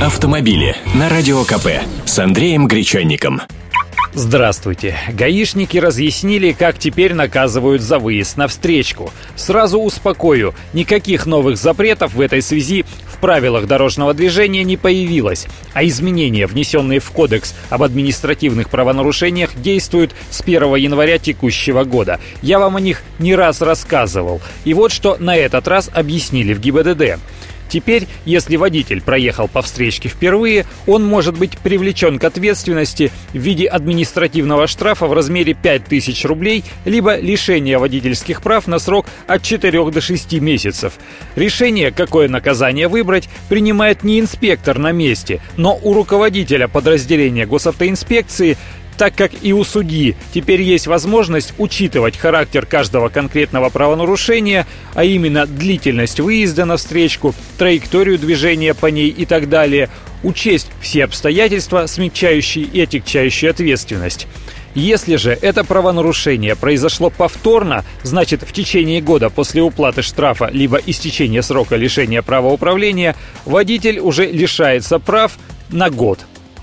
Автомобили на Радио КП с Андреем Гречанником. Здравствуйте. Гаишники разъяснили, как теперь наказывают за выезд на встречку. Сразу успокою, никаких новых запретов в этой связи в правилах дорожного движения не появилось, а изменения, внесенные в Кодекс об административных правонарушениях, действуют с 1 января текущего года. Я вам о них не раз рассказывал. И вот что на этот раз объяснили в ГИБДД. Теперь, если водитель проехал по встречке впервые, он может быть привлечен к ответственности в виде административного штрафа в размере 5000 рублей, либо лишения водительских прав на срок от 4 до 6 месяцев. Решение, какое наказание выбрать, принимает не инспектор на месте, но у руководителя подразделения госавтоинспекции так как и у судьи теперь есть возможность учитывать характер каждого конкретного правонарушения, а именно длительность выезда на встречку, траекторию движения по ней и так далее, учесть все обстоятельства, смягчающие и отягчающие ответственность. Если же это правонарушение произошло повторно, значит в течение года после уплаты штрафа либо истечения срока лишения права управления, водитель уже лишается прав на год.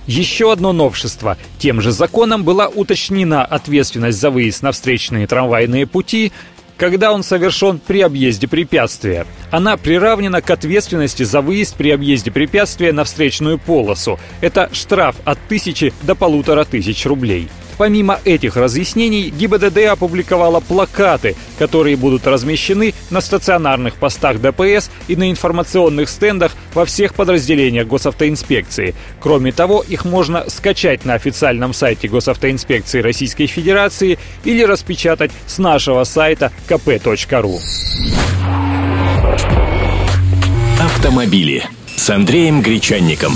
Еще одно новшество. Тем же законом была уточнена ответственность за выезд на встречные трамвайные пути, когда он совершен при объезде препятствия. Она приравнена к ответственности за выезд при объезде препятствия на встречную полосу. Это штраф от тысячи до полутора тысяч рублей. Помимо этих разъяснений, ГИБДД опубликовала плакаты, которые будут размещены на стационарных постах ДПС и на информационных стендах во всех подразделениях госавтоинспекции. Кроме того, их можно скачать на официальном сайте госавтоинспекции Российской Федерации или распечатать с нашего сайта kp.ru. Автомобили с Андреем Гречанником.